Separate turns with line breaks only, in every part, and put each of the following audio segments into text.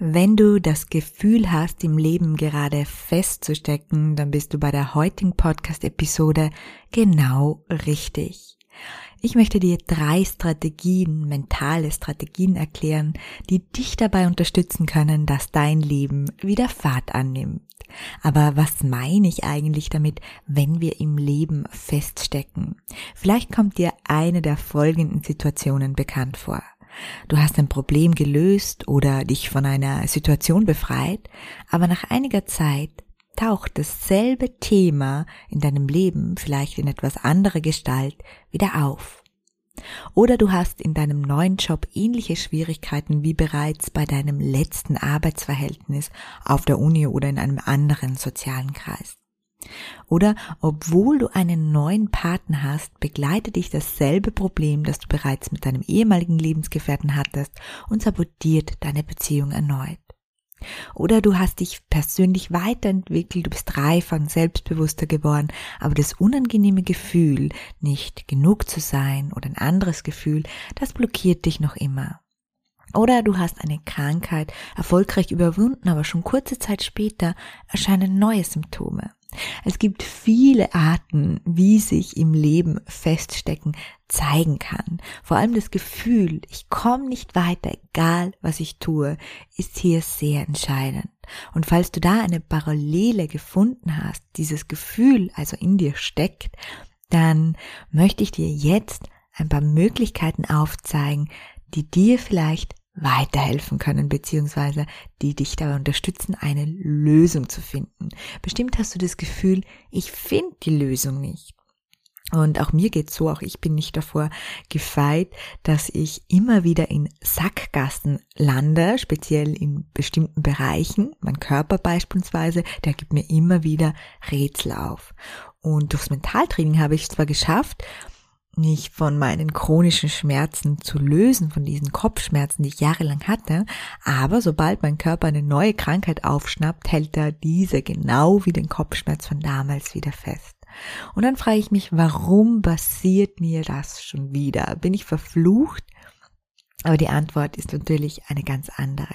Wenn du das Gefühl hast, im Leben gerade festzustecken, dann bist du bei der heutigen Podcast-Episode genau richtig. Ich möchte dir drei Strategien, mentale Strategien erklären, die dich dabei unterstützen können, dass dein Leben wieder Fahrt annimmt. Aber was meine ich eigentlich damit, wenn wir im Leben feststecken? Vielleicht kommt dir eine der folgenden Situationen bekannt vor. Du hast ein Problem gelöst oder dich von einer Situation befreit, aber nach einiger Zeit taucht dasselbe Thema in deinem Leben vielleicht in etwas anderer Gestalt wieder auf. Oder du hast in deinem neuen Job ähnliche Schwierigkeiten wie bereits bei deinem letzten Arbeitsverhältnis auf der Uni oder in einem anderen sozialen Kreis. Oder obwohl du einen neuen Partner hast, begleitet dich dasselbe Problem, das du bereits mit deinem ehemaligen Lebensgefährten hattest und sabotiert deine Beziehung erneut. Oder du hast dich persönlich weiterentwickelt, du bist reifer und selbstbewusster geworden, aber das unangenehme Gefühl, nicht genug zu sein oder ein anderes Gefühl, das blockiert dich noch immer. Oder du hast eine Krankheit erfolgreich überwunden, aber schon kurze Zeit später erscheinen neue Symptome. Es gibt viele Arten, wie sich im Leben feststecken zeigen kann. Vor allem das Gefühl, ich komme nicht weiter, egal was ich tue, ist hier sehr entscheidend. Und falls du da eine Parallele gefunden hast, dieses Gefühl also in dir steckt, dann möchte ich dir jetzt ein paar Möglichkeiten aufzeigen, die dir vielleicht weiterhelfen können, beziehungsweise die dich dabei unterstützen, eine Lösung zu finden. Bestimmt hast du das Gefühl, ich finde die Lösung nicht. Und auch mir geht's so, auch ich bin nicht davor gefeit, dass ich immer wieder in Sackgassen lande, speziell in bestimmten Bereichen. Mein Körper beispielsweise, der gibt mir immer wieder Rätsel auf. Und durchs Mentaltraining habe ich es zwar geschafft, mich von meinen chronischen Schmerzen zu lösen, von diesen Kopfschmerzen, die ich jahrelang hatte. Aber sobald mein Körper eine neue Krankheit aufschnappt, hält er diese genau wie den Kopfschmerz von damals wieder fest. Und dann frage ich mich, warum passiert mir das schon wieder? Bin ich verflucht? Aber die Antwort ist natürlich eine ganz andere.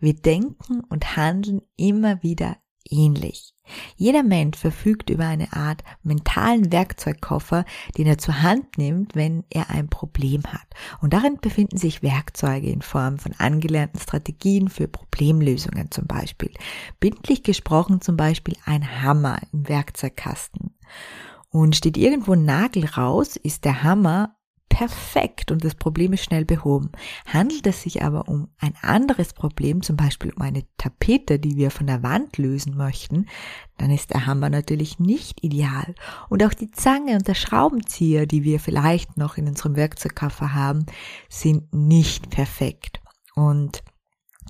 Wir denken und handeln immer wieder ähnlich. Jeder Mensch verfügt über eine Art mentalen Werkzeugkoffer, den er zur Hand nimmt, wenn er ein Problem hat. Und darin befinden sich Werkzeuge in Form von angelernten Strategien für Problemlösungen zum Beispiel. Bindlich gesprochen zum Beispiel ein Hammer im Werkzeugkasten. Und steht irgendwo ein Nagel raus, ist der Hammer perfekt und das Problem ist schnell behoben. Handelt es sich aber um ein anderes Problem, zum Beispiel um eine Tapete, die wir von der Wand lösen möchten, dann ist der Hammer natürlich nicht ideal. Und auch die Zange und der Schraubenzieher, die wir vielleicht noch in unserem Werkzeugkoffer haben, sind nicht perfekt. Und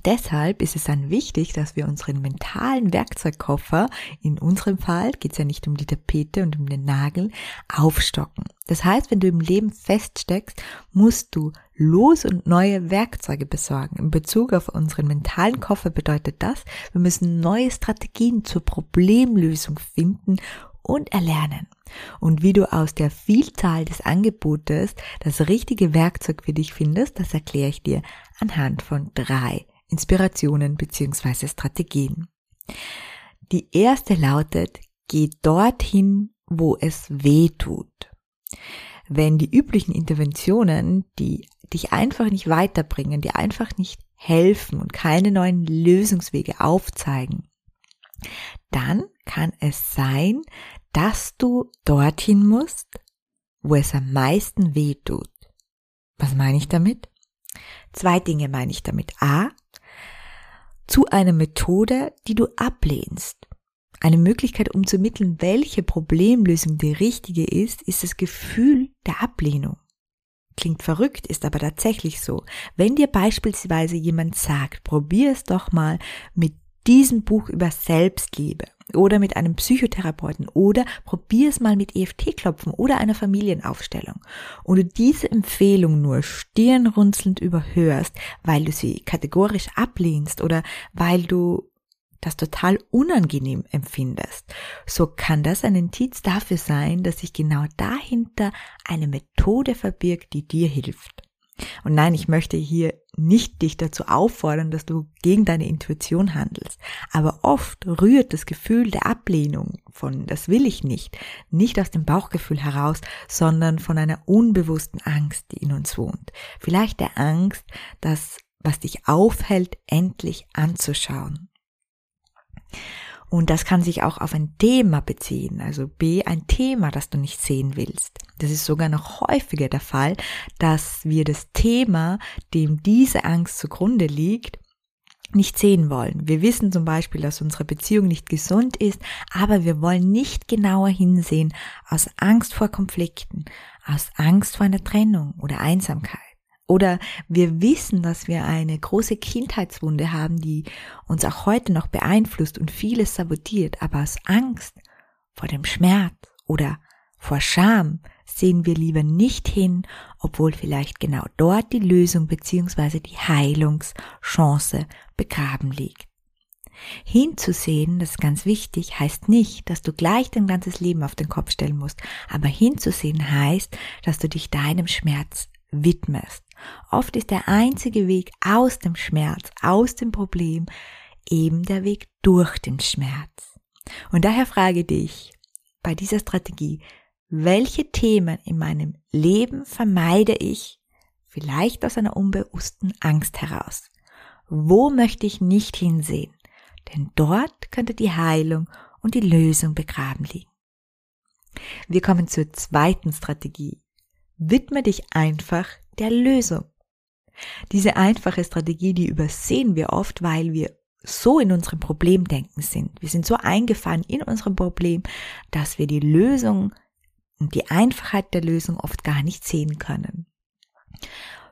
Deshalb ist es dann wichtig, dass wir unseren mentalen Werkzeugkoffer, in unserem Fall geht es ja nicht um die Tapete und um den Nagel, aufstocken. Das heißt, wenn du im Leben feststeckst, musst du los und neue Werkzeuge besorgen. In Bezug auf unseren mentalen Koffer bedeutet das, wir müssen neue Strategien zur Problemlösung finden und erlernen. Und wie du aus der Vielzahl des Angebotes das richtige Werkzeug für dich findest, das erkläre ich dir anhand von drei Inspirationen bzw. Strategien. Die erste lautet, geh dorthin, wo es weh tut. Wenn die üblichen Interventionen, die dich einfach nicht weiterbringen, die einfach nicht helfen und keine neuen Lösungswege aufzeigen, dann kann es sein, dass du dorthin musst, wo es am meisten weh tut. Was meine ich damit? Zwei Dinge meine ich damit. A, zu einer Methode, die du ablehnst. Eine Möglichkeit, um zu ermitteln, welche Problemlösung die richtige ist, ist das Gefühl der Ablehnung. Klingt verrückt, ist aber tatsächlich so. Wenn dir beispielsweise jemand sagt, probier es doch mal mit diesem Buch über Selbstliebe oder mit einem Psychotherapeuten oder probier es mal mit EFT-Klopfen oder einer Familienaufstellung und du diese Empfehlung nur stirnrunzelnd überhörst, weil du sie kategorisch ablehnst oder weil du das total unangenehm empfindest, so kann das ein Indiz dafür sein, dass sich genau dahinter eine Methode verbirgt, die dir hilft. Und nein, ich möchte hier nicht dich dazu auffordern, dass du gegen deine Intuition handelst. Aber oft rührt das Gefühl der Ablehnung von das will ich nicht, nicht aus dem Bauchgefühl heraus, sondern von einer unbewussten Angst, die in uns wohnt. Vielleicht der Angst, das, was dich aufhält, endlich anzuschauen. Und das kann sich auch auf ein Thema beziehen, also B, ein Thema, das du nicht sehen willst. Das ist sogar noch häufiger der Fall, dass wir das Thema, dem diese Angst zugrunde liegt, nicht sehen wollen. Wir wissen zum Beispiel, dass unsere Beziehung nicht gesund ist, aber wir wollen nicht genauer hinsehen aus Angst vor Konflikten, aus Angst vor einer Trennung oder Einsamkeit. Oder wir wissen, dass wir eine große Kindheitswunde haben, die uns auch heute noch beeinflusst und vieles sabotiert, aber aus Angst vor dem Schmerz oder vor Scham sehen wir lieber nicht hin, obwohl vielleicht genau dort die Lösung bzw. die Heilungschance begraben liegt. Hinzusehen, das ist ganz wichtig, heißt nicht, dass du gleich dein ganzes Leben auf den Kopf stellen musst, aber hinzusehen heißt, dass du dich deinem Schmerz widmest. Oft ist der einzige Weg aus dem Schmerz, aus dem Problem, eben der Weg durch den Schmerz. Und daher frage dich bei dieser Strategie, welche Themen in meinem Leben vermeide ich, vielleicht aus einer unbewussten Angst heraus? Wo möchte ich nicht hinsehen? Denn dort könnte die Heilung und die Lösung begraben liegen. Wir kommen zur zweiten Strategie, Widme dich einfach der Lösung. Diese einfache Strategie, die übersehen wir oft, weil wir so in unserem Problemdenken sind. Wir sind so eingefahren in unserem Problem, dass wir die Lösung und die Einfachheit der Lösung oft gar nicht sehen können.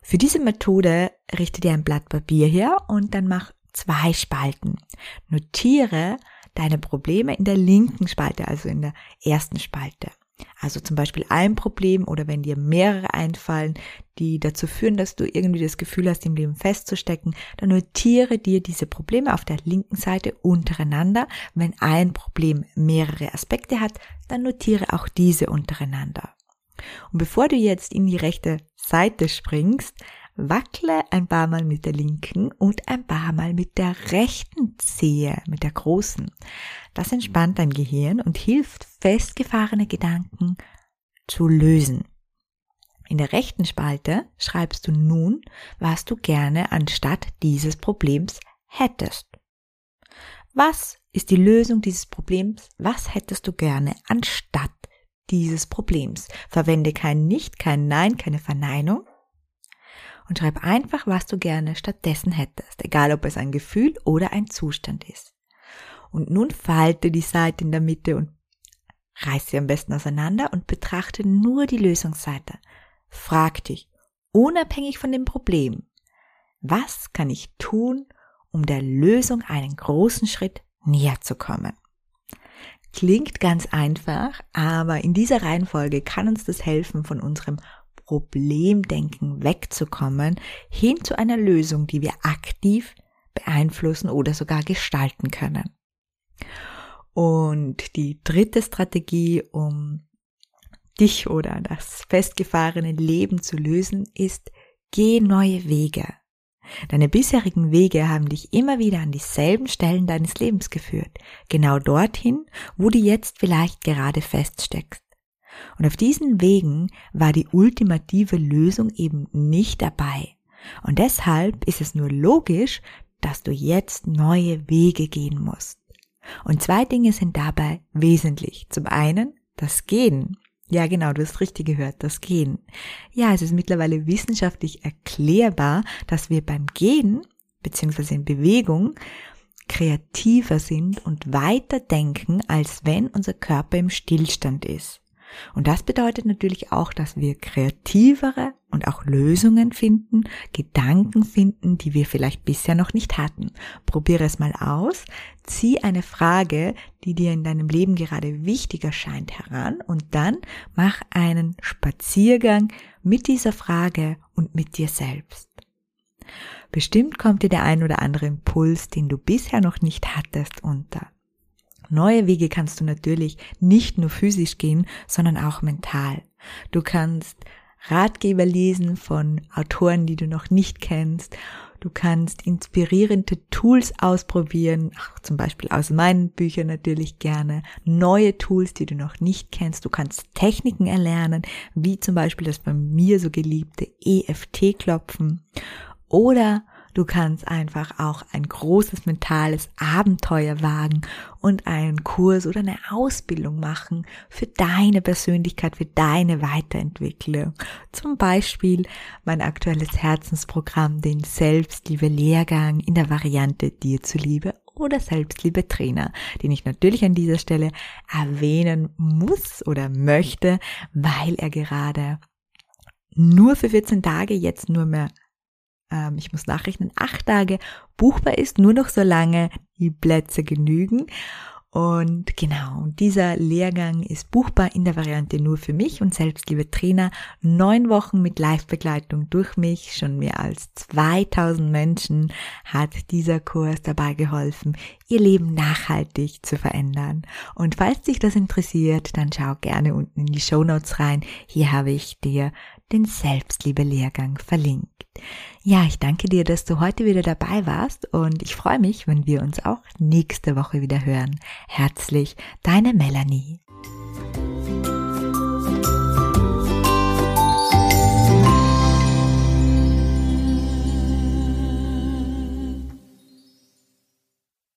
Für diese Methode richte dir ein Blatt Papier her und dann mach zwei Spalten. Notiere deine Probleme in der linken Spalte, also in der ersten Spalte. Also zum Beispiel ein Problem oder wenn dir mehrere einfallen, die dazu führen, dass du irgendwie das Gefühl hast, im Leben festzustecken, dann notiere dir diese Probleme auf der linken Seite untereinander. Wenn ein Problem mehrere Aspekte hat, dann notiere auch diese untereinander. Und bevor du jetzt in die rechte Seite springst, Wackle ein paar Mal mit der linken und ein paar Mal mit der rechten Zehe, mit der großen. Das entspannt dein Gehirn und hilft, festgefahrene Gedanken zu lösen. In der rechten Spalte schreibst du nun, was du gerne anstatt dieses Problems hättest. Was ist die Lösung dieses Problems? Was hättest du gerne anstatt dieses Problems? Verwende kein Nicht, kein Nein, keine Verneinung, und schreib einfach, was du gerne stattdessen hättest, egal ob es ein Gefühl oder ein Zustand ist. Und nun falte die Seite in der Mitte und reiß sie am besten auseinander und betrachte nur die Lösungsseite. Frag dich, unabhängig von dem Problem, was kann ich tun, um der Lösung einen großen Schritt näher zu kommen? Klingt ganz einfach, aber in dieser Reihenfolge kann uns das helfen, von unserem Problemdenken wegzukommen, hin zu einer Lösung, die wir aktiv beeinflussen oder sogar gestalten können. Und die dritte Strategie, um dich oder das festgefahrene Leben zu lösen, ist, geh neue Wege. Deine bisherigen Wege haben dich immer wieder an dieselben Stellen deines Lebens geführt, genau dorthin, wo du jetzt vielleicht gerade feststeckst. Und auf diesen Wegen war die ultimative Lösung eben nicht dabei. Und deshalb ist es nur logisch, dass du jetzt neue Wege gehen musst. Und zwei Dinge sind dabei wesentlich. Zum einen das Gehen. Ja, genau, du hast richtig gehört, das Gehen. Ja, es ist mittlerweile wissenschaftlich erklärbar, dass wir beim Gehen beziehungsweise in Bewegung kreativer sind und weiter denken, als wenn unser Körper im Stillstand ist. Und das bedeutet natürlich auch, dass wir kreativere und auch Lösungen finden, Gedanken finden, die wir vielleicht bisher noch nicht hatten. Probiere es mal aus. Zieh eine Frage, die dir in deinem Leben gerade wichtiger scheint, heran und dann mach einen Spaziergang mit dieser Frage und mit dir selbst. Bestimmt kommt dir der ein oder andere Impuls, den du bisher noch nicht hattest, unter. Neue Wege kannst du natürlich nicht nur physisch gehen, sondern auch mental. Du kannst Ratgeber lesen von Autoren, die du noch nicht kennst. Du kannst inspirierende Tools ausprobieren, auch zum Beispiel aus meinen Büchern natürlich gerne. Neue Tools, die du noch nicht kennst. Du kannst Techniken erlernen, wie zum Beispiel das bei mir so geliebte EFT-Klopfen. Oder Du kannst einfach auch ein großes mentales Abenteuer wagen und einen Kurs oder eine Ausbildung machen für deine Persönlichkeit, für deine Weiterentwicklung. Zum Beispiel mein aktuelles Herzensprogramm, den Selbstliebe-Lehrgang in der Variante dir zuliebe oder Selbstliebe Trainer, den ich natürlich an dieser Stelle erwähnen muss oder möchte, weil er gerade nur für 14 Tage jetzt nur mehr ähm, ich muss nachrechnen, acht Tage buchbar ist, nur noch so lange die Plätze genügen. Und genau, dieser Lehrgang ist buchbar in der Variante nur für mich und selbst, liebe Trainer. Neun Wochen mit Live-Begleitung durch mich. Schon mehr als 2000 Menschen hat dieser Kurs dabei geholfen, ihr Leben nachhaltig zu verändern. Und falls dich das interessiert, dann schau gerne unten in die Show Notes rein. Hier habe ich dir den Selbstliebe-Lehrgang verlinkt. Ja, ich danke dir, dass du heute wieder dabei warst und ich freue mich, wenn wir uns auch nächste Woche wieder hören. Herzlich, deine Melanie.